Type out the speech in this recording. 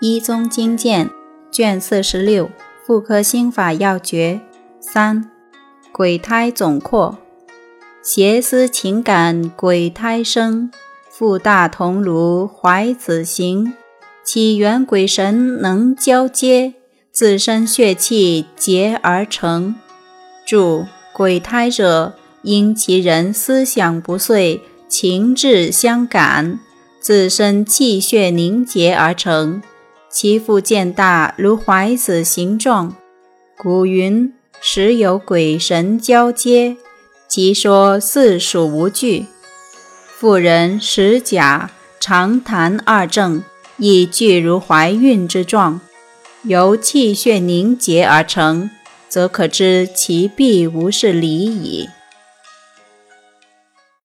一宗经鉴卷四十六妇科心法要诀。三鬼胎总括。邪思情感鬼胎生腹大同如怀子形起源鬼神能交接自身血气结而成。注鬼胎者因其人思想不遂情志相感自身气血凝结而成，其腹渐大如怀子形状。古云：“时有鬼神交接，其说四属无据。”妇人实假常谈二症，亦具如怀孕之状，由气血凝结而成，则可知其必无是理矣。